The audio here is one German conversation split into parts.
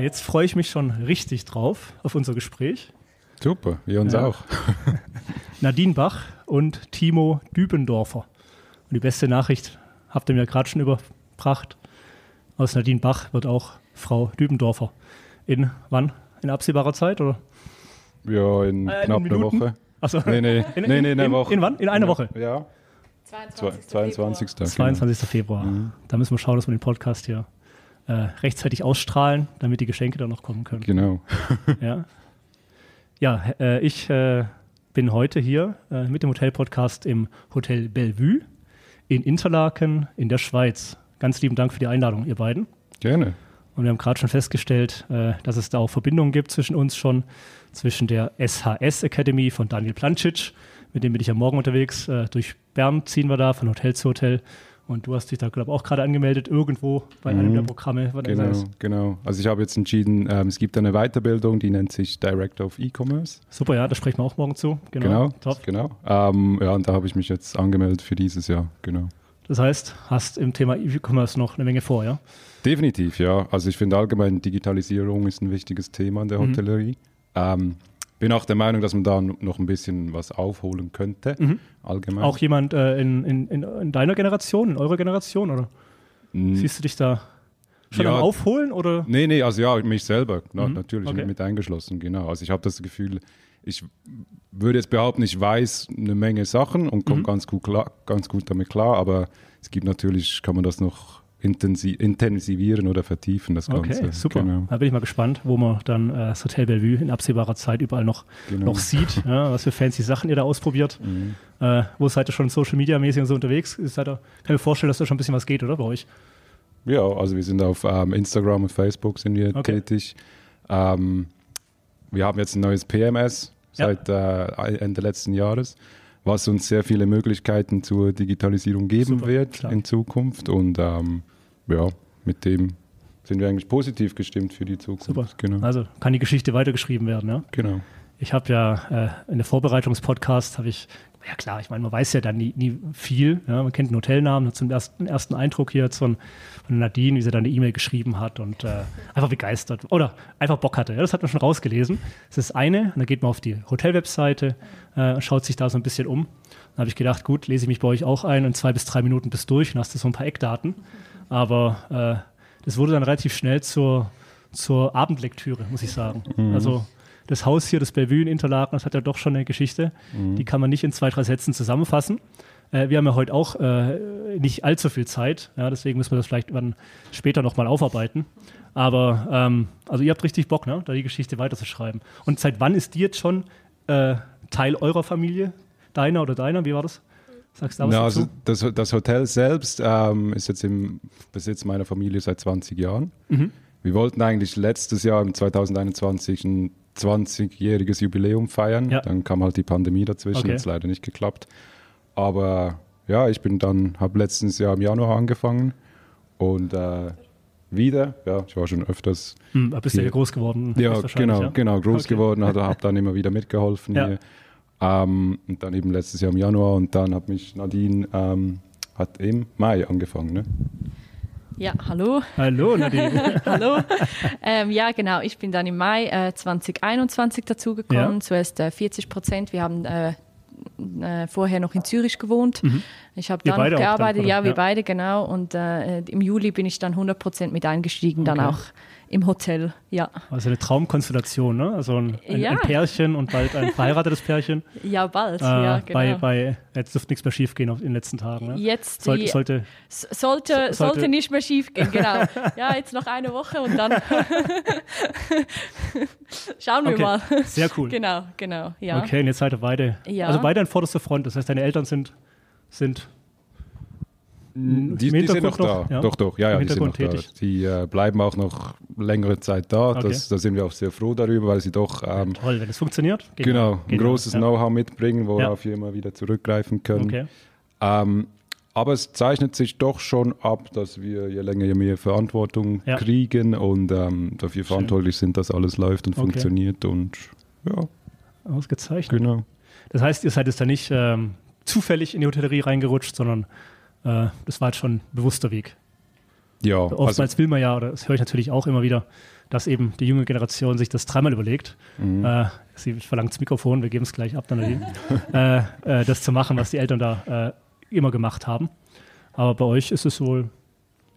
Ja, jetzt freue ich mich schon richtig drauf auf unser Gespräch. Super, wir uns Ja. auch. Nadine Bach und Timo Dübendorfer. Und die beste Nachricht habt ihr mir gerade schon überbracht. Aus Nadine Bach wird auch Frau Dübendorfer. In wann? In absehbarer Zeit? Oder? Ja, in Äh, in knapp einer? Woche. Achso. Nee, nee, In- nee, nee, in einer in- Woche. in wann? In einer Woche? Ja, 22. 22. genau. 22. Februar. Da müssen wir schauen, dass wir den Podcast hier äh, rechtzeitig ausstrahlen, damit die Geschenke dann noch kommen können. Genau. Ja, ja äh, ich äh, bin heute hier äh, mit dem Hotel-Podcast im Hotel Bellevue in Interlaken in der Schweiz. Ganz lieben Dank für die Einladung, ihr beiden. Gerne. Und wir haben gerade schon festgestellt, äh, dass es da auch Verbindungen gibt zwischen uns schon, zwischen der SHS Academy von Daniel Plancic, mit dem bin ich ja morgen unterwegs. Durch Bern ziehen wir da von Hotel zu Hotel. Und du hast dich da, glaube ich, auch gerade angemeldet, irgendwo bei einem Mhm. der Programme. von Genau, SAS. genau. Also ich habe jetzt entschieden, ähm, es gibt eine Weiterbildung, die nennt sich Director of E-Commerce. Super, ja, da sprechen wir auch morgen zu. Genau, Genau. top. genau. Ähm, ja, und da habe ich mich jetzt angemeldet für dieses Jahr. Genau. Das heißt, hast im Thema E-Commerce noch eine Menge vor, ja? Definitiv, ja. Also ich finde allgemein Digitalisierung ist ein wichtiges Thema in der Mhm. Hotellerie. Ähm, bin auch der Meinung, dass man da noch ein bisschen was aufholen könnte, allgemein. Mhm. Auch jemand äh, in, in, in, in deiner Generation, in eurer Generation, oder Mm, siehst du dich da schon Ja. am Aufholen? Oder? Nee, nee, also ja, mich selber, na, Mhm, natürlich okay. mit, mit eingeschlossen, genau. Also ich habe das Gefühl, ich würde jetzt behaupten, ich weiß eine Menge Sachen und komme Mhm. ganz, gut klar, ganz gut damit klar, aber es gibt natürlich, kann man das noch intensi intensivieren oder vertiefen, das Okay, Ganze. super. Genau. Da bin ich mal gespannt, wo man dann äh, das Hotel Bellevue in absehbarer Zeit überall noch, Genau. noch sieht, ja, was für fancy Sachen ihr da ausprobiert. Mhm. Äh, wo seid ihr schon Social Media mäßig und so unterwegs? Ist da, kann ich mir vorstellen, dass da schon ein bisschen was geht, oder bei euch? Ja, also wir sind auf ähm, Instagram und Facebook sind wir Okay. tätig. Ähm, wir haben jetzt ein neues PMS Ja. seit äh, Ende letzten Jahres, was uns sehr viele Möglichkeiten zur Digitalisierung geben Super, wird stark. in Zukunft. Und ähm, ja, mit dem sind wir eigentlich positiv gestimmt für die Zukunft. Super. Genau. Also kann die Geschichte weitergeschrieben werden, ja? genau. Ich habe ja äh, in der Vorbereitungspodcast habe ich, ja klar, ich meine, man weiß ja dann nie, nie viel. Ja, man kennt den Hotelnamen, hat einen ersten, ersten Eindruck hier von, von Nadine, wie sie dann eine E-Mail geschrieben hat und äh, einfach begeistert oder einfach Bock hatte. Ja, das hat man schon rausgelesen. Das ist eine, und dann geht man auf die Hotelwebseite, äh, und schaut sich da so ein bisschen um. Dann habe ich gedacht, gut, lese ich mich bei euch auch ein und zwei bis drei Minuten bis durch und hast du so ein paar Eckdaten. Aber äh, das wurde dann relativ schnell zur, zur Abendlektüre, muss ich sagen. Also das Haus hier, das Bellevue in Interlaken, das hat ja doch schon eine Geschichte. Die kann man nicht in zwei, drei Sätzen zusammenfassen. Äh, wir haben ja heute auch äh, nicht allzu viel Zeit, ja, deswegen müssen wir das vielleicht dann später nochmal aufarbeiten. Aber ähm, also ihr habt richtig Bock, ne, da die Geschichte weiterzuschreiben. Und seit wann ist die jetzt schon äh, Teil eurer Familie? Deiner oder deiner? Wie war das? Sagst du was Ja, dazu? also das, das Hotel selbst ähm, ist jetzt im Besitz meiner Familie seit 20 Jahren. Mhm. Wir wollten eigentlich letztes Jahr im 2021 ein 20-jähriges Jubiläum feiern. Ja. Dann kam halt die Pandemie dazwischen, Okay. hat leider nicht geklappt. Aber ja, ich bin dann, habe letztes Jahr im Januar angefangen und äh, wieder, ja, ich war schon öfters, Hm, bist du ja groß geworden. ja, genau, ja? genau, groß Okay. geworden, habe hab dann immer wieder mitgeholfen Ja. hier. Ähm, und dann eben letztes Jahr im Januar und dann hat mich Nadine, ähm, hat im Mai angefangen, ne? Ja, hallo. Hallo Nadine. hallo. ähm, ja, genau. Ich bin dann im Mai äh, 2021 dazugekommen. Ja. Zuerst äh, 40 Prozent. Wir haben äh, äh, vorher noch in Zürich gewohnt. Ich habe dann, gearbeitet. oder? ja, wir Ja. beide, genau. Und äh, im Juli bin ich dann 100 Prozent mit eingestiegen, dann Okay. auch im Hotel. Ja, Also eine Traumkonstellation, ne? Also ein, ein, Ja. ein Pärchen und bald ein verheiratetes Pärchen. ja bald. Äh, ja, genau. bei, bei, jetzt dürfte nichts mehr schief gehen auf- in den letzten Tagen. Ne? Jetzt Sollte, die, sollte, sollte, sollte- sollte nicht mehr schief gehen, genau. Ja, jetzt noch eine Woche und dann schauen wir okay, mal. sehr cool. Genau, genau, ja. Okay, und jetzt seid ihr beide, Ja. also beide an vorderster Front. Das heißt, deine Eltern sind, sind Die, die sind noch da. noch, ja? Doch, doch, ja, ja, die sind noch Hintergrund da. tätig. Die äh, bleiben auch noch längere Zeit da. Okay. Das, da sind wir auch sehr froh darüber, weil sie doch ähm, toll, wenn es funktioniert. geht genau, ja. ein Geht ja. großes ja. Know-how mitbringen, worauf wir immer wieder zurückgreifen können. Okay. Ähm, aber es zeichnet sich doch schon ab, dass wir je länger, je mehr Verantwortung Ja. kriegen und ähm, dafür verantwortlich sind, dass alles läuft und Okay. funktioniert. Und ja, Ausgezeichnet. genau. Das heißt, ihr seid jetzt da nicht ähm, zufällig in die Hotellerie reingerutscht, sondern äh, das war jetzt schon ein bewusster Weg. Ja, Oftmals also, will man ja, oder das höre ich natürlich auch immer wieder, dass eben die junge Generation sich das dreimal überlegt. Mhm. Äh, sie verlangt das Mikrofon, wir geben es gleich ab, dann äh, äh, das zu machen, was die Eltern da äh, immer gemacht haben. Aber bei euch ist es wohl,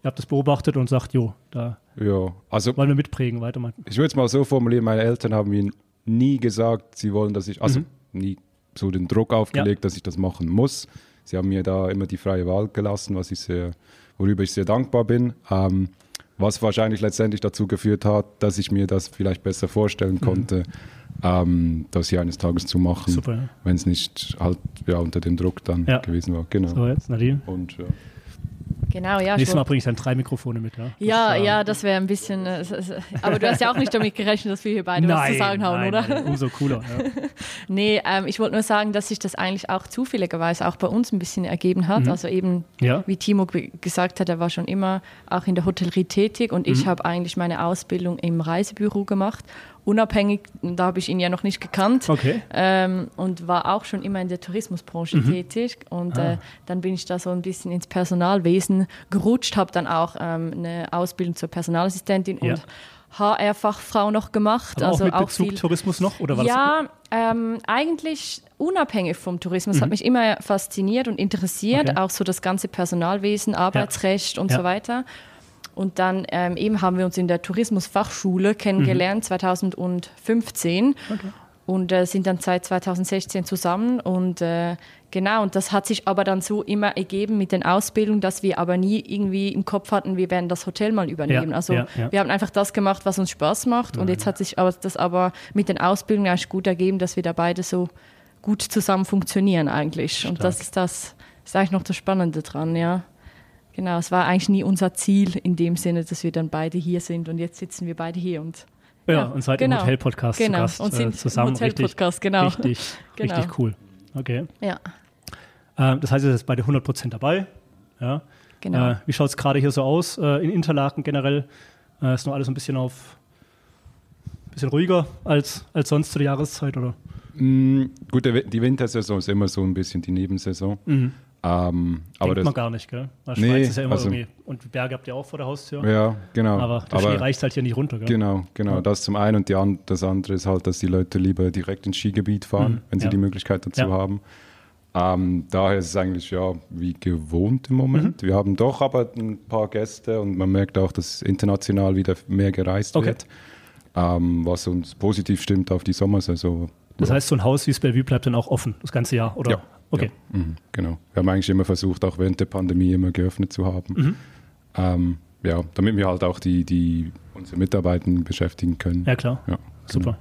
ihr habt das beobachtet und sagt, jo, da ja, also wollen wir mitprägen, weitermachen. ich würde es mal so formulieren, meine Eltern haben mir nie gesagt, sie wollen, dass ich, also Mhm. nie so den Druck aufgelegt, dass ich das machen muss. Sie haben mir da immer die freie Wahl gelassen, was ich sehr, worüber ich sehr dankbar bin. Ähm, was wahrscheinlich letztendlich dazu geführt hat, dass ich mir das vielleicht besser vorstellen konnte, ähm, das hier eines Tages zu machen, Mhm. Wenn es nicht halt ja, unter dem Druck dann Ja. gewesen war. Genau. So, jetzt Nadine. Und ja. Genau, ja. Nächstes Mal bringe ich dann drei Mikrofone mit, ja? ja, Das, äh, ja, das wäre ein bisschen. äh, Aber du hast ja auch nicht damit gerechnet, dass wir hier beide was zu sagen haben, nein, oder? Nein, umso cooler. Ja. Nee, ähm, ich wollte nur sagen, dass sich das eigentlich auch zufälligerweise auch bei uns ein bisschen ergeben hat. Also eben, Ja. wie Timo ge- gesagt hat, er war schon immer auch in der Hotellerie tätig und ich habe eigentlich meine Ausbildung im Reisebüro gemacht. Unabhängig, da habe ich ihn ja noch nicht gekannt. Okay. Ähm, und war auch schon immer in der Tourismusbranche tätig. Und Ah. äh, dann bin ich da so ein bisschen ins Personalwesen gerutscht, habe dann auch ähm, eine Ausbildung zur Personalassistentin Ja. und HR-Fachfrau noch gemacht. Aber also auch mit auch Bezug viel Tourismus noch? Oder war ja, ähm, eigentlich unabhängig vom Tourismus. Hat mich immer fasziniert und interessiert, Mhm. Okay. auch so das ganze Personalwesen, Arbeitsrecht und Ja. so weiter. Und dann ähm, eben haben wir uns in der Tourismusfachschule kennengelernt, 2015. Mhm. Okay. Und äh, sind dann seit 2016 zusammen. Und äh, genau, und das hat sich aber dann so immer ergeben mit den Ausbildungen, dass wir aber nie irgendwie im Kopf hatten, wir werden das Hotel mal übernehmen. Ja, also ja, ja. wir haben einfach das gemacht, was uns Spaß macht. Und jetzt hat sich aber das aber mit den Ausbildungen eigentlich gut ergeben, dass wir da beide so gut zusammen funktionieren eigentlich. Und das ist das ist eigentlich noch das Spannende dran, ja. Genau, es war eigentlich nie unser Ziel in dem Sinne, dass wir dann beide hier sind und jetzt sitzen wir beide hier und Ja, Ja, und seid genau. im Hotel-Podcast Genau, zu Gast und äh, sind im zusammen. Hotel-Podcast, genau. Richtig, Genau. richtig cool. Okay. ja, Ähm, das heißt, ihr seid beide 100% dabei. Ja. genau. Äh, wie schaut es gerade hier so aus äh, in Interlaken generell? Äh, ist noch alles ein bisschen auf bisschen ruhiger als, als sonst zu der Jahreszeit, oder? Mm, gut, die Wintersaison ist immer so ein bisschen die Nebensaison. Ähm, aber. Denkt das, man gar nicht, gell? Weil Nee, Schweiz ist ja immer also- irgendwie. Und Berge habt ihr auch vor der Haustür. ja, genau. Aber der Schnee reicht halt hier nicht runter, gell? Genau, genau. Das zum einen und die an, das andere ist halt, dass die Leute lieber direkt ins Skigebiet fahren, Mhm, wenn sie ja. die Möglichkeit dazu Ja. haben. Ähm, daher ist es eigentlich ja wie gewohnt im Moment. Mhm. Wir haben doch aber ein paar Gäste und man merkt auch, dass international wieder mehr gereist Okay. wird, ähm, was uns positiv stimmt auf die Sommersaison. Das heißt, so ein Haus wie das Bellevue bleibt dann auch offen, das ganze Jahr, oder? Ja. Okay. Ja, mhm, genau. Wir haben eigentlich immer versucht, auch während der Pandemie immer geöffnet zu haben. Mhm. Ähm, ja, damit wir halt auch die, die unsere Mitarbeitenden beschäftigen können. Ja, klar. Ja, Super.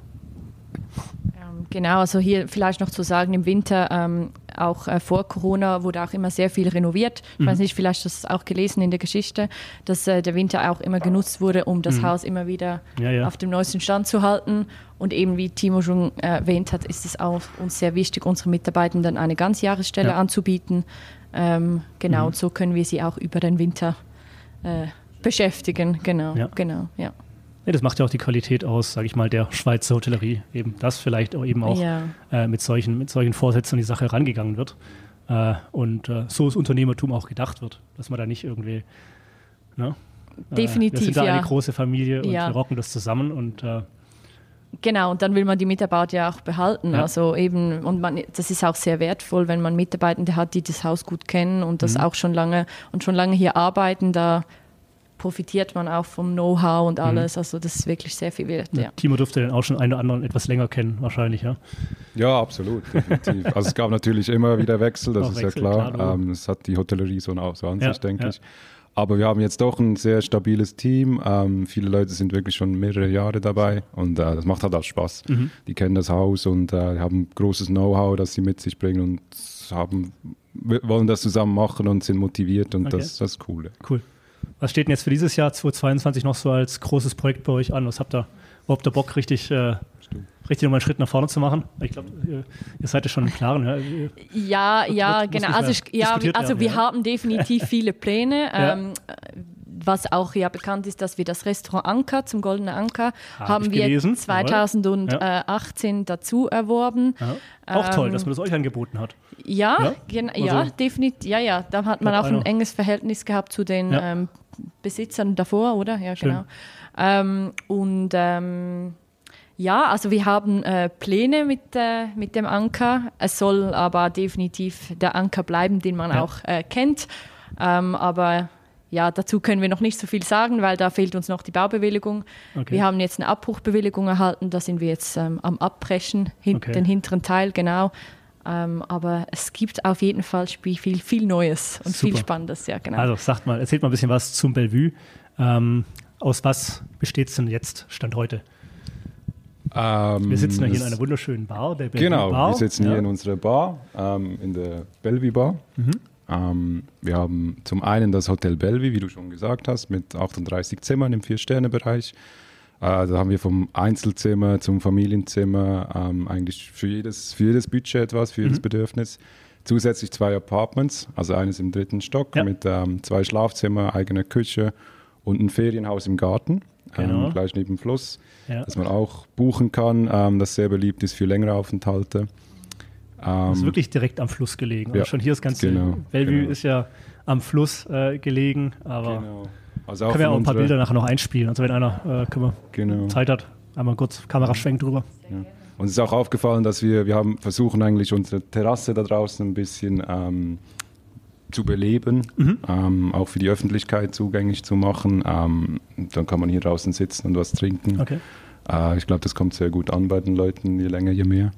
Ähm, Genau, also hier vielleicht noch zu sagen, im Winter, ähm, auch äh, vor Corona, wurde auch immer sehr viel renoviert. Ich Mhm. weiß nicht, vielleicht hast du es auch gelesen in der Geschichte, dass äh, der Winter auch immer genutzt wurde, um das Haus immer wieder Mhm. Ja, ja. auf dem neuesten Stand zu halten. Und eben, wie Timo schon äh, erwähnt hat, ist es auch uns sehr wichtig, unseren Mitarbeitenden eine Ganzjahresstelle Ja. Mhm. anzubieten. Ähm, genau, und so können wir sie auch über den Winter äh, beschäftigen. Genau, genau, ja. Nee, das macht ja auch die Qualität aus, sage ich mal, der Schweizer Hotellerie. Eben das vielleicht auch eben auch Ja. äh, mit, solchen, mit solchen Vorsätzen die Sache rangegangen wird. Äh, und äh, so ist Unternehmertum auch gedacht wird, dass man da nicht irgendwie. Ne? Äh, Definitiv, wir sind da ja. eine große Familie und Ja. wir rocken das zusammen und äh, Genau, und dann will man die Mitarbeiter ja auch behalten. Ja. Also eben, und man, das ist auch sehr wertvoll, wenn man Mitarbeitende hat, die das Haus gut kennen und Mhm. das auch schon lange und schon lange hier arbeiten. Da profitiert man auch vom Know-how Mhm. und alles. Also das ist wirklich sehr viel wert. Ja. Timo dürfte den auch schon einen oder anderen etwas länger kennen, wahrscheinlich, ja. Ja, absolut, definitiv. also es gab natürlich immer wieder Wechsel, das Auch ist Wechsel, ja klar. klar, ähm, das hat die Hotellerie so, so an Ja, sich, denke ja. ich. Aber wir haben jetzt doch ein sehr stabiles Team. Ähm, viele Leute sind wirklich schon mehrere Jahre dabei und äh, das macht halt auch Spaß. Mhm. Die kennen das Haus und äh, haben großes Know-how, das sie mit sich bringen und haben, wollen das zusammen machen und sind motiviert und Okay. das, das ist cool. Cool. Was steht denn jetzt für dieses Jahr 2022 noch so als großes Projekt bei euch an? Was habt ihr, wo habt ihr Bock, richtig, äh, richtig nochmal einen Schritt nach vorne zu machen? Ich glaube, ihr, ihr seid ja schon im Klaren. Ja? Ja, ja, genau. Also, ich, ja, also werden, wir ja. haben definitiv viele Pläne. Ja. Ähm, was auch ja bekannt ist, dass wir das Restaurant Anker zum Goldenen Anker Hab haben wir gelesen, 2018 dazu erworben. Ja. Auch toll, Ähm, dass man das euch angeboten hat. Ja, Ja? Also- ja, definitiv. Ja, ja, da hat man auch ein enges Verhältnis gehabt zu den Ja. ähm, Besitzern davor, oder? Ja, Schön. genau. Ähm, und ähm, ja, also wir haben äh, Pläne mit, äh, mit dem Anker. Es soll aber definitiv der Anker bleiben, den man Ja. auch äh, kennt. Ähm, aber ja, dazu können wir noch nicht so viel sagen, weil da fehlt uns noch die Baubewilligung. Okay. Wir haben jetzt eine Abbruchbewilligung erhalten, da sind wir jetzt ähm, am Abbrechen, hin, Okay. den hinteren Teil, genau. Ähm, aber es gibt auf jeden Fall viel, viel, viel Neues und viel Super. Spannendes, ja, genau. Also sagt mal, erzählt mal ein bisschen was zum Bellevue. Ähm, aus was besteht es denn jetzt, Stand heute? Ähm, Wir sitzen ja hier in einer wunderschönen Bar, der Bellevue Genau, Bar. wir sitzen ja. hier in unserer Bar, ähm, in der Bellevue Bar. Mhm. Ähm, wir haben zum einen das Hotel Bellevue, wie du schon gesagt hast, mit 38 Zimmern im Vier-Sterne-Bereich. Äh, da haben wir vom Einzelzimmer zum Familienzimmer ähm, eigentlich für jedes, für jedes Budget etwas, für jedes Mhm. Bedürfnis. Zusätzlich zwei Apartments, also eines im dritten Stock Ja. mit ähm, zwei Schlafzimmer, eigener Küche und ein Ferienhaus im Garten, Genau. ähm, gleich neben dem Fluss Ja. das man auch buchen kann, ähm, das sehr beliebt ist für längere Aufenthalte. Das ist Ähm, wirklich direkt am Fluss gelegen. Also ja, schon hier das ganze genau, Bellevue genau. ist ja am Fluss äh, gelegen, aber genau. Also können wir auch ein paar Bilder nachher noch einspielen. Also wenn einer äh, Genau. Zeit hat, einmal kurz Kameraschwenk drüber. Uns ist auch aufgefallen, dass wir, wir haben versuchen eigentlich unsere Terrasse da draußen ein bisschen ähm, zu beleben, Mhm. ähm, auch für die Öffentlichkeit zugänglich zu machen. Ähm, dann kann man hier draußen sitzen und was trinken. Okay. Äh, ich glaube, das kommt sehr gut an bei den Leuten, je länger, je mehr.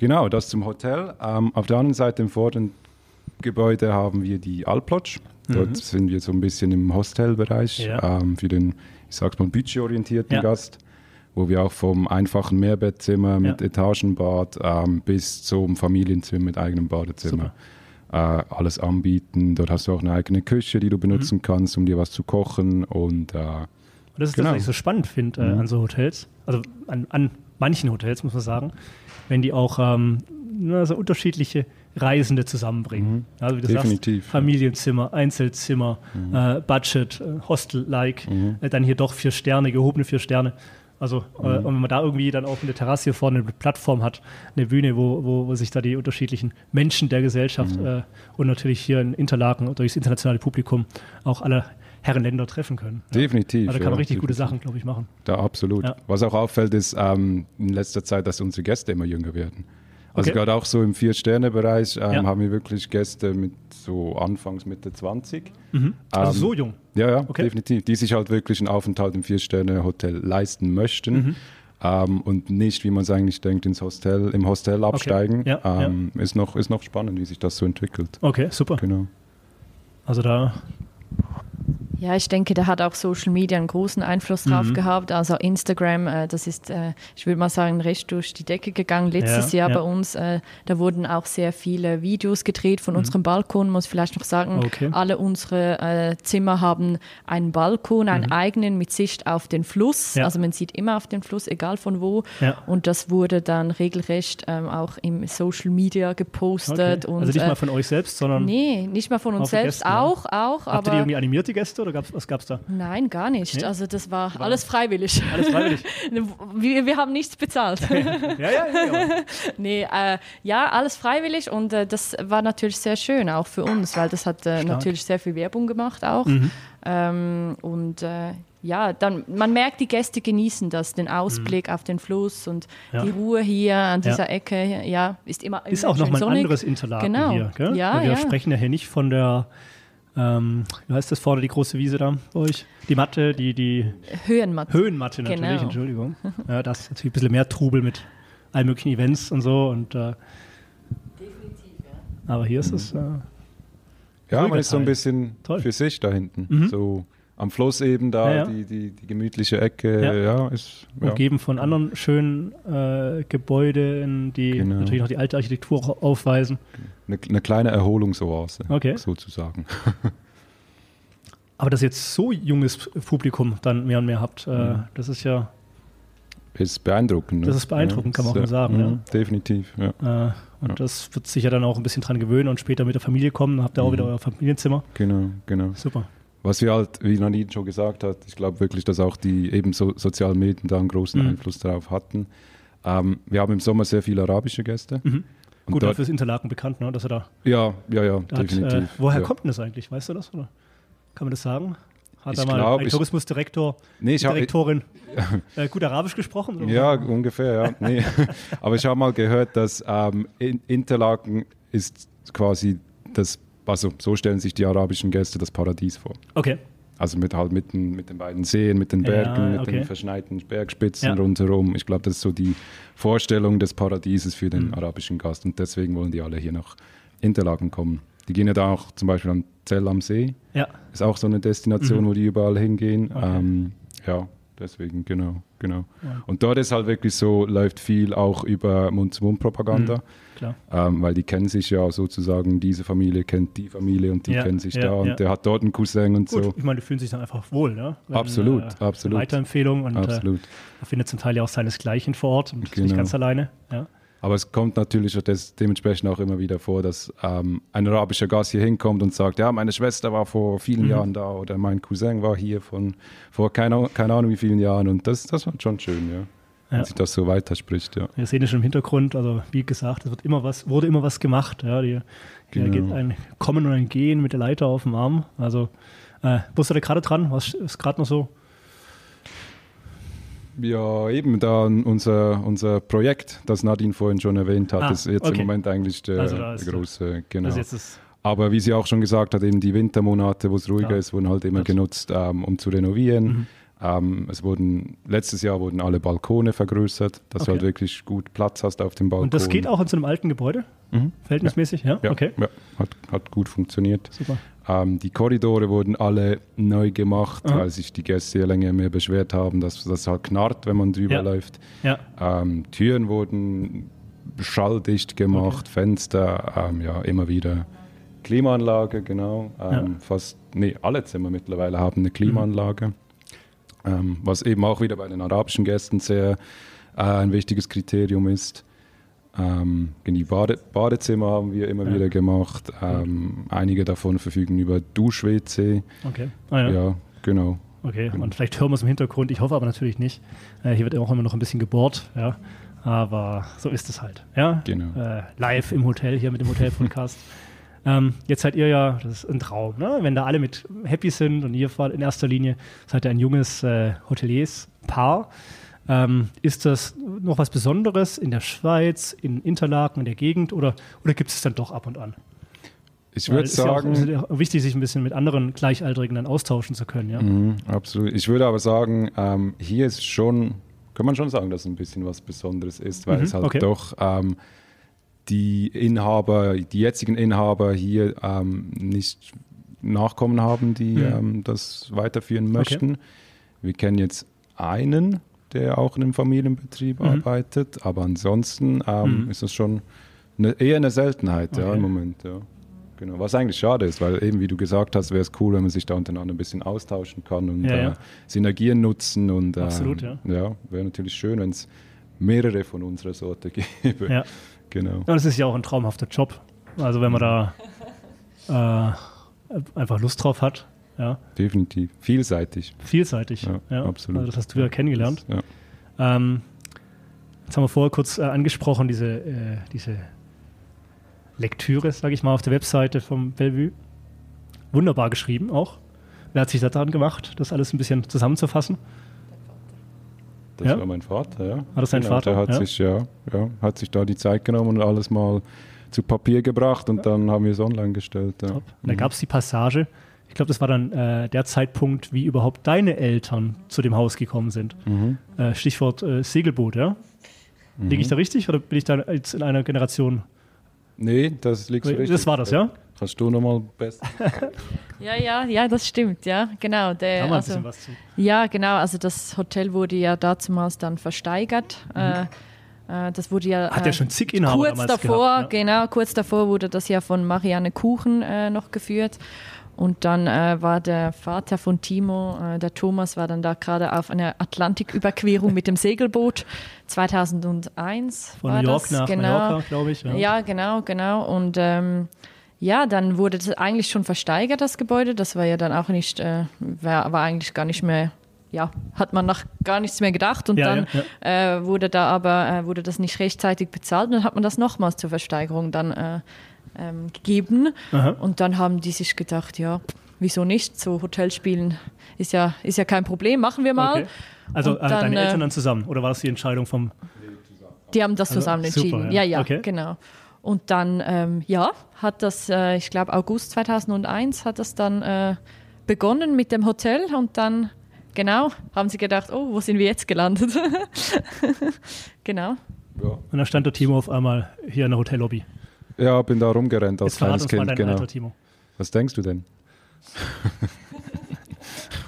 Genau, das zum Hotel. Ähm, auf der anderen Seite im vorderen Gebäude haben wir die Alplodge. Dort sind wir so ein bisschen im Hostelbereich Mhm. Ja. ähm, für den, ich sag's mal, budgetorientierten Ja. Gast, wo wir auch vom einfachen Mehrbettzimmer mit Ja. Etagenbad ähm, bis zum Familienzimmer mit eigenem Badezimmer äh, alles anbieten. Dort hast du auch eine eigene Küche, die du benutzen Mhm. kannst, um dir was zu kochen und äh, Und das ist Genau. das, was ich so spannend finde äh, Mhm. an so Hotels, also an, an manchen Hotels, muss man sagen, wenn die auch ähm, na, so unterschiedliche Reisende zusammenbringen. Also wie du Mhm. Definitiv, sagst, ja. Mhm. Familienzimmer, Einzelzimmer, äh, Budget, äh, Hostel-like, äh, dann hier doch vier Sterne, gehobene vier Sterne. Also, äh, Mhm. und wenn man da irgendwie dann auch in der Terrasse hier vorne eine Plattform hat, eine Bühne, wo, wo, wo sich da die unterschiedlichen Menschen der Gesellschaft Mhm. äh, und natürlich hier in Interlaken durch das internationale Publikum auch alle Herrenländer treffen können. Ja. definitiv. Also da kann man ja, richtig gute definitiv. Sachen, glaube ich, machen. Da absolut. Ja. Was auch auffällt, ist ähm, in letzter Zeit, dass unsere Gäste immer jünger werden. Also Okay. gerade auch so im Vier-Sterne-Bereich ähm, Ja. haben wir wirklich Gäste mit so Anfangs Mitte 20. Also Ähm, so jung. Ja, ja, Okay. definitiv. Die sich halt wirklich einen Aufenthalt im Vier-Sterne-Hotel leisten möchten. Mhm. Ähm, und nicht, wie man es eigentlich denkt, ins Hostel, im Hostel absteigen. Ja, ähm, Ist, noch, ist noch spannend, wie sich das so entwickelt. Okay, super. Genau. Also da, Ja, ich denke, da hat auch Social Media einen großen Einfluss drauf Mhm. gehabt. Also Instagram, äh, das ist, äh, ich würde mal sagen, recht durch die Decke gegangen. Letztes Ja, Jahr ja. bei uns, äh, da wurden auch sehr viele Videos gedreht von unserem Balkon. Muss vielleicht noch sagen, Mhm. Okay. alle unsere äh, Zimmer haben einen Balkon, einen eigenen mit Sicht auf den Fluss. Mhm. Ja. Also man sieht immer auf den Fluss, egal von wo. Und das wurde dann regelrecht ähm, auch im Social Media okay. gepostet. Und, also nicht äh, mal von euch selbst, sondern Nee, nicht mal von uns selbst, Gästen, auch, auch. habt ihr aber die irgendwie animierte Gäste oder gab's, was gab es da? Nein, gar nicht. Nee? Also das war alles freiwillig. Alles freiwillig. Wir, wir haben nichts bezahlt. ja, ja, ja. ja. nee, äh, ja, alles freiwillig und äh, das war natürlich sehr schön, auch für uns, weil das hat äh, natürlich sehr viel Werbung gemacht auch. Mhm. Ähm, und äh, ja, dann, man merkt, die Gäste genießen das, den Ausblick auf den Fluss und Mhm. Ja. die Ruhe hier an Ja. dieser Ecke, ja, ist immer Ist immer auch nochmal ein anderes Interlaken Genau. hier. Gell? Ja, wir ja. sprechen ja hier nicht von der, ähm, wie heißt das vorne, die große Wiese da bei euch? Die Matte, die, die Höhenmatt. Höhenmatte natürlich, Genau. Entschuldigung. Ja, das ist natürlich ein bisschen mehr Trubel mit allen möglichen Events und so. Und, äh, Aber hier ist es. Äh, Ja, man ist so ein bisschen Toll. für sich da hinten. Mhm. So am Fluss eben da, Ja, ja. Die, die, die gemütliche Ecke. Ja. Ja, ist. Ja. umgeben von anderen schönen äh, Gebäuden, die Genau. natürlich noch die alte Architektur aufweisen. Eine, eine kleine Erholungsoase, Okay. sozusagen. Aber dass ihr jetzt so junges Publikum dann mehr und mehr habt, äh, Mhm. das ist ja, Ist beeindruckend. Ne? Das ist beeindruckend, kann man auch mal sagen, mhm, ja. Definitiv, ja. äh, und Ja. das wird sich ja dann auch ein bisschen dran gewöhnen und später mit der Familie kommen, dann habt ihr auch Mhm. wieder euer Familienzimmer. Genau, genau. Super. Was wir halt, wie Nadine schon gesagt hat, ich glaube wirklich, dass auch die eben so sozialen Medien da einen großen mhm. Einfluss darauf hatten. Ähm, wir haben im Sommer sehr viele arabische Gäste. Mhm. Gut, dort, fürs Interlaken bekannt, ne, dass er da. Ja, ja, ja, definitiv. Hat, äh, woher ja. kommt denn das eigentlich? Weißt du das? Oder kann man das sagen? Hat ich da mal glaub, ein Tourismusdirektor, nee, ich Direktorin äh, gut Arabisch gesprochen? Oder? Ja, ungefähr, ja. Nee. Aber ich habe mal gehört, dass ähm, Interlaken ist quasi das, also so stellen sich die arabischen Gäste das Paradies vor. Okay. Also mit halt mit den, mit den beiden Seen, mit den Bergen, ja, okay. mit den verschneiten Bergspitzen ja. rundherum. Ich glaube, das ist so die Vorstellung des Paradieses für den mhm. arabischen Gast. Und deswegen wollen die alle hier nach Interlaken kommen. Die gehen ja da auch zum Beispiel an Zell am See. Ja. Ist auch so eine Destination, mhm. wo die überall hingehen. Okay. Ähm, ja, deswegen, genau, genau. Ja. Und dort ist halt wirklich so, läuft viel auch über Mund-zu-Mund-Propaganda. Mhm. Ähm, weil die kennen sich ja sozusagen, diese Familie kennt die Familie und die ja, kennen sich ja, da und der hat dort einen Cousin und Gut, so. Ich meine, die fühlen sich dann einfach wohl, ne? Wenn, absolut, äh, absolut. Weiterempfehlung und absolut. Äh, er findet zum Teil ja auch seinesgleichen vor Ort und genau. nicht ganz alleine. Ja. Aber es kommt natürlich das dementsprechend auch immer wieder vor, dass ähm, ein arabischer Gast hier hinkommt und sagt, ja, meine Schwester war vor vielen mhm. Jahren da oder mein Cousin war hier von vor keine, keine Ahnung wie vielen Jahren und das, das war schon schön, ja. Ja. Wenn sich das so weiterspricht, ja. Wir sehen es schon im Hintergrund, also wie gesagt, es wird immer was, wurde immer was gemacht, ja. Die, genau. geht ein Kommen und ein Gehen mit der Leiter auf dem Arm. Also äh, bist du da gerade dran? Was ist gerade noch so? Ja, eben da unser, unser Projekt, das Nadine vorhin schon erwähnt hat, ah, ist jetzt okay. im Moment eigentlich der, also der große, genau. Also Aber wie sie auch schon gesagt hat, eben die Wintermonate, wo es ruhiger ja. ist, wurden halt immer genutzt, ähm, um zu renovieren. Mhm. Ähm, es wurden, letztes Jahr wurden alle Balkone vergrößert, dass okay. du halt wirklich gut Platz hast auf dem Balkon. Und das geht auch in so einem alten Gebäude? Mhm. Verhältnismäßig, ja? ja? okay. Ja, hat, hat gut funktioniert. Super. Ähm, die Korridore wurden alle neu gemacht, Aha. weil sich die Gäste ja länger mehr beschwert haben, dass das halt knarrt, wenn man drüber ja. läuft. Ja. Ähm, Türen wurden schalldicht gemacht, okay. Fenster, ähm, ja, immer wieder. Klimaanlage, genau. Ähm, ja. Fast, nee, alle Zimmer mittlerweile haben eine Klimaanlage. Mhm. Ähm, was eben auch wieder bei den arabischen Gästen sehr äh, ein wichtiges Kriterium ist. Ähm, die Bade Badezimmer haben wir immer ja. wieder gemacht. Ähm, einige davon verfügen über Dusch-WC. Okay. Ah, ja. ja, genau. Okay, genau. und vielleicht hören wir es im Hintergrund. Ich hoffe aber natürlich nicht. Äh, hier wird auch immer noch ein bisschen gebohrt. Ja. Aber so ist es halt. Ja? Genau. Äh, live im Hotel, hier mit dem Hotel-Podcast. ähm, jetzt seid ihr ja, das ist ein Traum, ne? wenn da alle mit happy sind und ihr in erster Linie seid ihr ein junges äh, Hoteliers-Paar. Ähm, ist das noch was Besonderes in der Schweiz, in Interlaken, in der Gegend oder, oder gibt es dann doch ab und an? Ich würde sagen. Es ist ja wichtig, sich ein bisschen mit anderen Gleichaltrigen dann austauschen zu können, ja. Mhm, absolut. Ich würde aber sagen, ähm, hier ist schon, kann man schon sagen, dass es ein bisschen was Besonderes ist, weil mhm, es halt okay. doch ähm, die Inhaber, die jetzigen Inhaber hier ähm, nicht Nachkommen haben, die mhm. Ähm, das weiterführen möchten. Okay. Wir kennen jetzt einen, der auch in einem Familienbetrieb mhm. arbeitet. Aber ansonsten ähm, mhm. ist das schon eine, eher eine Seltenheit okay. ja, im Moment. Ja. Genau. Was eigentlich schade ist, weil eben, wie du gesagt hast, wäre es cool, wenn man sich da untereinander ein bisschen austauschen kann und ja, ja. Äh, Synergien nutzen. Und, ähm, Absolut, ja. Ja, wäre natürlich schön, wenn es mehrere von unserer Sorte gäbe. Ja. Genau. Und es ist ja auch ein traumhafter Job. Also wenn man da äh, einfach Lust drauf hat, ja. Definitiv. Vielseitig. Vielseitig, ja. ja. Absolut. Also das hast du ja kennengelernt. Ja. Ähm, jetzt haben wir vorher kurz äh, angesprochen, diese, äh, diese Lektüre, sage ich mal, auf der Webseite vom Bellevue. Wunderbar geschrieben auch. Wer hat sich da dran gemacht, das alles ein bisschen zusammenzufassen? Das ja? war mein Vater, ja. War das dein genau, Vater? Der hat ja. sich, ja, ja, hat sich da die Zeit genommen und alles mal zu Papier gebracht und dann haben wir es online gestellt. Ja. Top. Da mhm. gab es die Passage, ich glaube, das war dann äh, der Zeitpunkt, wie überhaupt deine Eltern zu dem Haus gekommen sind. Mhm. Äh, Stichwort äh, Segelboot, ja? Mhm. Liege ich da richtig oder bin ich da jetzt in einer Generation? Nee, das liegst du richtig. Das war das, ja? Kannst du nochmal best. ja, ja, ja, das stimmt, ja, genau. Der, da also, was zu. Ja, genau, also das Hotel wurde ja damals dann versteigert. Mhm. Äh, äh das wurde ja, Hat ja schon zig Inhaber kurz davor, gehabt, ja. genau, kurz davor wurde das ja von Marianne Kuchen äh, noch geführt. Und dann äh, war der Vater von Timo, äh, der Thomas, war dann da gerade auf einer Atlantiküberquerung mit dem Segelboot 2001. Von New York das. nach genau. Mallorca, glaube ich. Ja. ja. genau, genau. Und ähm, ja, dann wurde das eigentlich schon versteigert, das Gebäude. Das war ja dann auch nicht, äh, war, war eigentlich gar nicht mehr ja, hat man nach gar nichts mehr gedacht und Ja, dann ja, Äh, wurde da aber äh, wurde das nicht rechtzeitig bezahlt und dann hat man das nochmals zur Versteigerung dann äh, ähm, gegeben Aha. und dann haben die sich gedacht, ja, wieso nicht? So Hotelspielen ist ja ist ja kein Problem, machen wir mal. Okay. Also äh, dann, deine äh, Eltern dann zusammen oder war das die Entscheidung vom Die haben das Also, zusammen super, entschieden. ja. ja, ja, Okay. genau. Und dann, ähm, ja, hat das, äh, ich glaube, August 2001 hat das dann äh, begonnen mit dem Hotel und dann, genau, haben sie gedacht, oh, wo sind wir jetzt gelandet? genau. Ja. und dann stand der Timo auf einmal hier in der Hotellobby. ja, bin da rumgerannt als Jetzt kleines uns mal Kind. dein Genau. Alter, Timo. Was denkst du denn?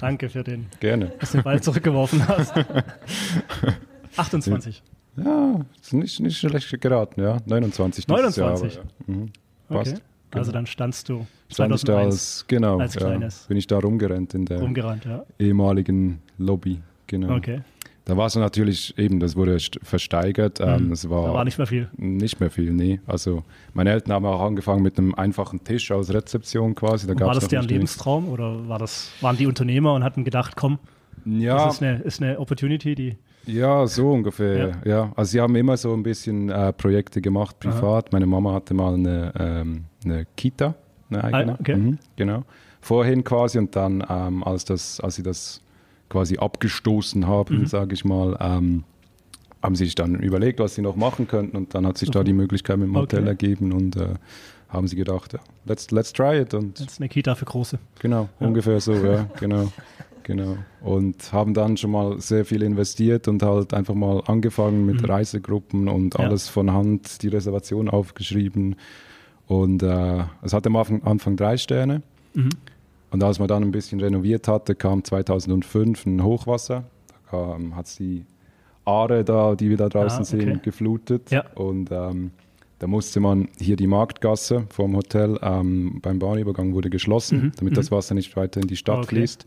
Danke für den, Gerne. dass du den Ball zurückgeworfen hast. 28. Ja, ist nicht, nicht schlecht geraten, ja. 29. dieses 29? Jahr, aber, ja. mhm. Passt. Okay. Also dann standst du Stand ich da 2001 als, genau, als ja, Kleines. bin ich da rumgerannt in der rumgerannt, ja. ehemaligen Lobby. Genau. Okay. Da war es natürlich eben, das wurde st- versteigert. Ähm, es war, Da war nicht mehr viel. nicht mehr viel, nee. Also meine Eltern haben auch angefangen mit einem einfachen Tisch als Rezeption quasi. Da war das deren Lebenstraum oder war das, waren die Unternehmer und hatten gedacht, komm, Ja, das ist eine, ist eine Opportunity, die. Ja, so ungefähr. Ja. Also sie haben immer so ein bisschen äh, Projekte gemacht, privat. Meine Mama hatte mal eine, ähm, eine Kita, eine eigene. Ah, okay. Mhm, genau. Vorhin quasi und dann, ähm, als, das, als sie das quasi abgestoßen haben, Mhm. sage ich mal, ähm, haben sie sich dann überlegt, was sie noch machen könnten und dann hat sich da die Möglichkeit mit dem Hotel Okay. ergeben und äh, haben sie gedacht, ja, let's, let's try it und ist eine Kita für Große. Genau, Ja. ungefähr so, ja, genau. Genau. Und haben dann schon mal sehr viel investiert und halt einfach mal angefangen mit Mhm. Reisegruppen und Ja. alles von Hand, die Reservation aufgeschrieben. Und äh, es hatte am Anfang, Anfang drei Sterne. Mhm. Und als man dann ein bisschen renoviert hatte, kam 2005 ein Hochwasser. Da hat es die Aare da, die wir da draußen Ah, okay. sehen, geflutet. Ja. Und ähm, da musste man hier die Marktgasse vom Hotel ähm, beim Bahnübergang wurde geschlossen, Mhm, damit mhm. das Wasser nicht weiter in die Stadt Okay. fließt.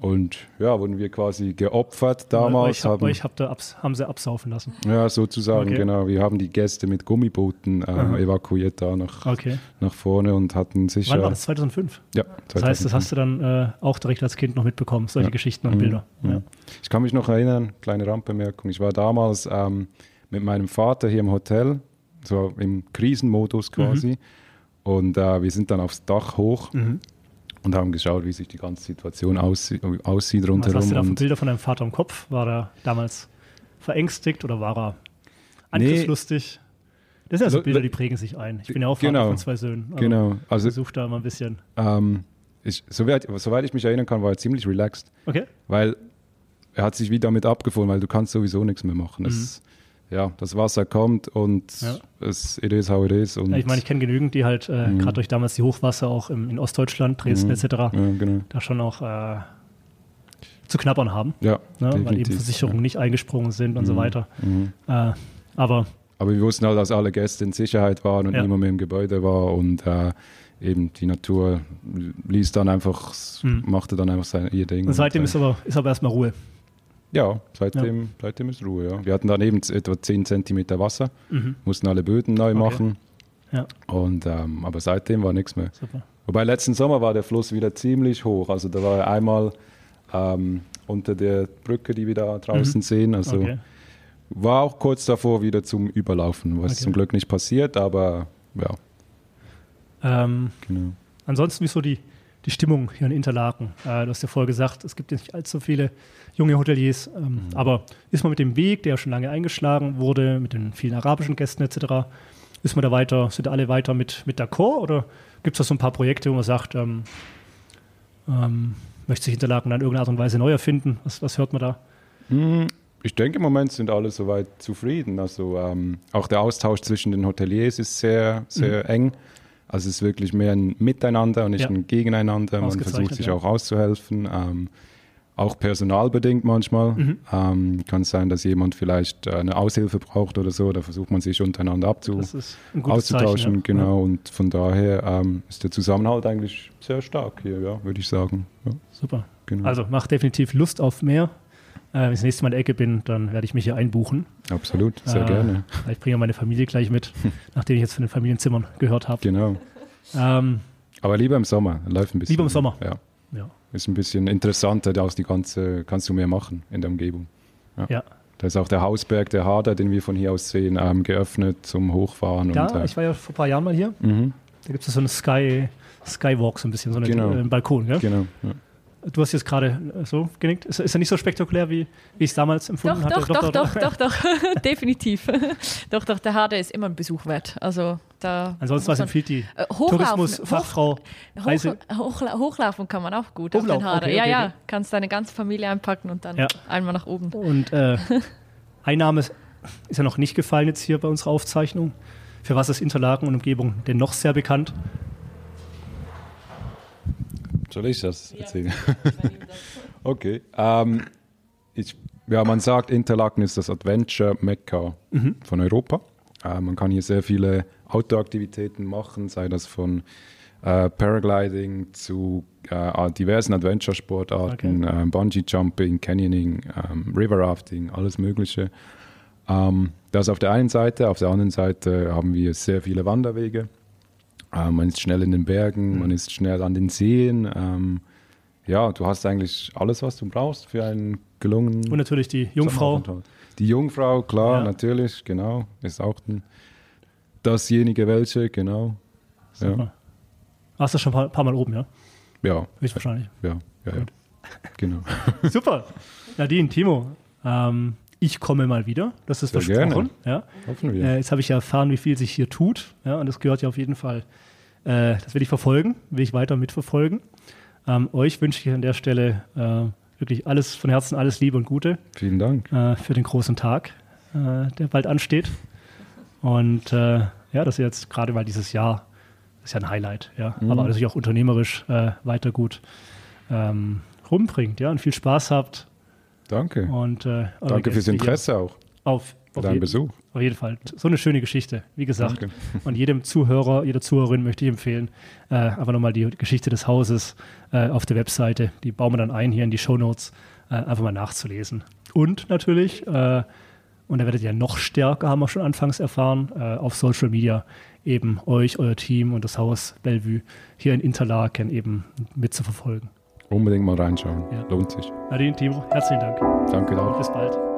Und ja, wurden wir quasi geopfert euch, damals. hab, Haben, euch habt ihr abs, haben sie absaufen lassen. ja, sozusagen, Okay. genau. Wir haben die Gäste mit Gummibooten äh, evakuiert da nach, Okay. nach vorne und hatten sicher. Wann war das? 2005? Ja, Das heißt, das hast du dann äh, auch direkt als Kind noch mitbekommen, solche Ja. Geschichten und Mhm. Bilder. Mhm. Ja. Ich kann mich noch erinnern, kleine Randbemerkung. Ich war damals ähm, mit meinem Vater hier im Hotel, so im Krisenmodus quasi. Und äh, wir sind dann aufs Dach hoch Mhm. Und haben geschaut, wie sich die ganze Situation aussie aussieht Was rundherum. hast du da für Bilder von deinem Vater im Kopf? War er damals verängstigt oder war er Nee. angriffslustig? Das sind ja so Lo- Bilder, die prägen sich ein. Ich bin ja auch Vater Genau. von zwei Söhnen. aber genau, also Ich versuche da immer ein bisschen. ähm, ich, soweit, soweit ich mich erinnern kann, war er ziemlich relaxed, Okay. weil er hat sich wie damit abgefunden, weil du kannst sowieso nichts mehr machen. Es, ja, das Wasser kommt und. Ja. es it is how it is. Und, Ja, ich meine, ich kenne genügend, die halt äh, Mhm. gerade durch damals die Hochwasser auch im, in Ostdeutschland, Dresden Mhm. etc. ja, genau. da schon auch äh, zu knabbern haben, Ja, ne? weil eben. Versicherungen nicht eingesprungen sind und so Mhm. weiter. Mhm. Äh, aber Aber wir wussten halt, dass alle Gäste in Sicherheit waren und Ja. niemand mehr im Gebäude war und äh, eben die Natur ließ dann einfach, Mhm. machte dann einfach sein, ihr Ding. und seitdem und, ist aber, ist aber erstmal Ruhe. Ja, seitdem, seitdem ist Ruhe, ja. Wir hatten dann eben etwa 10 Zentimeter Wasser, Mhm. mussten alle Böden neu Okay. machen Ja, und ähm, aber seitdem war nichts mehr. super. Wobei letzten Sommer war der Fluss wieder ziemlich hoch, also da war er einmal ähm, unter der Brücke, die wir da draußen Mhm. sehen, also Okay. war auch kurz davor wieder zum Überlaufen, was Okay. zum Glück nicht passiert, aber ja, Ähm, genau. ansonsten, wie ist so die, die Stimmung hier in Interlaken? Äh, du hast ja vorher gesagt, es gibt nicht allzu viele junge Hoteliers, ähm, Mhm. aber ist man mit dem Weg, der schon lange eingeschlagen wurde, mit den vielen arabischen Gästen etc., ist man da weiter, sind alle weiter mit, mit d'accord oder gibt es da so ein paar Projekte, wo man sagt, ähm, ähm, möchte sich Interlaken dann in irgendeiner Art und Weise neu erfinden? Was, was hört man da? Hm, Ich denke, im Moment sind alle soweit zufrieden. Also ähm, auch der Austausch zwischen den Hoteliers ist sehr, sehr eng. Also es ist wirklich mehr ein Miteinander und nicht. Ja. ein Gegeneinander. Man versucht sich ja. auch auszuhelfen. Ähm, auch personalbedingt manchmal. Mhm. Ähm, kann es sein, dass jemand vielleicht äh, eine Aushilfe braucht oder so. Da versucht man sich untereinander abzu auszutauschen. Zeichen. ja. Genau. Und von daher ähm, ist der Zusammenhalt eigentlich sehr stark hier, ja, würde ich sagen. Ja, Ja, super. genau. Also macht definitiv Lust auf mehr. Äh, wenn ich das nächste Mal in der Ecke bin, dann werde ich mich hier einbuchen. Absolut, sehr Äh, gerne. Ich bringe meine Familie gleich mit, nachdem ich jetzt von den Familienzimmern gehört habe. Genau. Ähm, Aber lieber im Sommer, läuft ein bisschen. Lieber im Sommer. Ja. ja. Ist ein bisschen interessanter, da die ganze, kannst du mehr machen in der Umgebung. Ja. ja. Da ist auch der Hausberg der Hader, den wir von hier aus sehen, ähm, geöffnet zum Hochfahren. Ja, und, äh, ich war ja vor ein paar Jahren mal hier. Mhm. Da gibt es so einen Sky, Skywalk, so ein bisschen, so einen genau. äh, Balkon, gell? Genau. Ja. Du hast jetzt gerade äh, so genickt. Ist, ist er nicht so spektakulär, wie, wie ich es damals empfunden doch, hatte? Doch, doch, doch, doch, doch, definitiv. doch, doch, der Harde ist immer ein Besuch wert. Also da Ansonsten was empfiehlt die äh, Tourismusfachfrau? Hoch, hoch, hochlaufen kann man auch gut Hochlauf, auf den Harde. Okay, ja, okay, ja, okay. kannst deine ganze Familie einpacken und dann ja. einmal nach oben. Und äh, Einnahme ist, ist ja noch nicht gefallen jetzt hier bei unserer Aufzeichnung. Für was ist Interlaken und Umgebung denn noch sehr bekannt? Soll ich das erzählen? okay. Ähm, ich, ja, man sagt, Interlaken ist das Adventure-Mekka mhm. von Europa. Äh, man kann hier sehr viele Outdoor-Aktivitäten machen, sei das von äh, Paragliding zu äh, diversen Adventure-Sportarten, okay. Äh, Bungee-Jumping, Canyoning, ähm, River-Rafting, alles Mögliche. Ähm, das auf der einen Seite. Auf der anderen Seite haben wir sehr viele Wanderwege. Äh, man ist schnell in den Bergen, mhm. man ist schnell an den Seen. Ähm, ja, du hast eigentlich alles, was du brauchst für einen gelungenen. Und natürlich die Jungfrau. Die Jungfrau, klar, ja. natürlich, genau. Ist auch ein, dasjenige welche, genau. Ja. Warst du schon ein paar, paar, Mal oben, ja? Ja. Höchstwahrscheinlich. Ja, ja, ja. Genau. Super. Nadine, Timo, ähm, ich komme mal wieder. Das ist Sehr versprochen. Ja. Hoffen wir. Äh, jetzt habe ich ja erfahren, wie viel sich hier tut. Ja, und das gehört ja auf jeden Fall, äh, das will ich verfolgen, will ich weiter mitverfolgen. Ähm, euch wünsche ich an der Stelle äh, wirklich alles von Herzen, alles Liebe und Gute. Vielen Dank. Äh, für den großen Tag, äh, der bald ansteht. Und äh, ja, dass ihr jetzt gerade mal dieses Jahr, ist ja ein Highlight, ja, mhm. aber natürlich auch unternehmerisch weiter gut ähm, rumbringt, ja, und viel Spaß habt Danke. Und, äh, Danke fürs Interesse auch. Auf, auf deinen Besuch. Auf jeden Fall. So eine schöne Geschichte, wie gesagt. Danke. Und jedem Zuhörer, jeder Zuhörerin möchte ich empfehlen, äh, einfach nochmal die Geschichte des Hauses äh, auf der Webseite, die bauen wir dann ein hier in die Shownotes, äh, einfach mal nachzulesen. Und natürlich, äh, und da werdet ihr noch stärker, haben wir schon anfangs erfahren, äh, auf Social Media eben euch, euer Team und das Haus Bellevue hier in Interlaken eben mitzuverfolgen. Unbedingt mal reinschauen. Ja. Lohnt sich. Nadine, Timo, herzlichen Dank. Danke auch. Bis bald.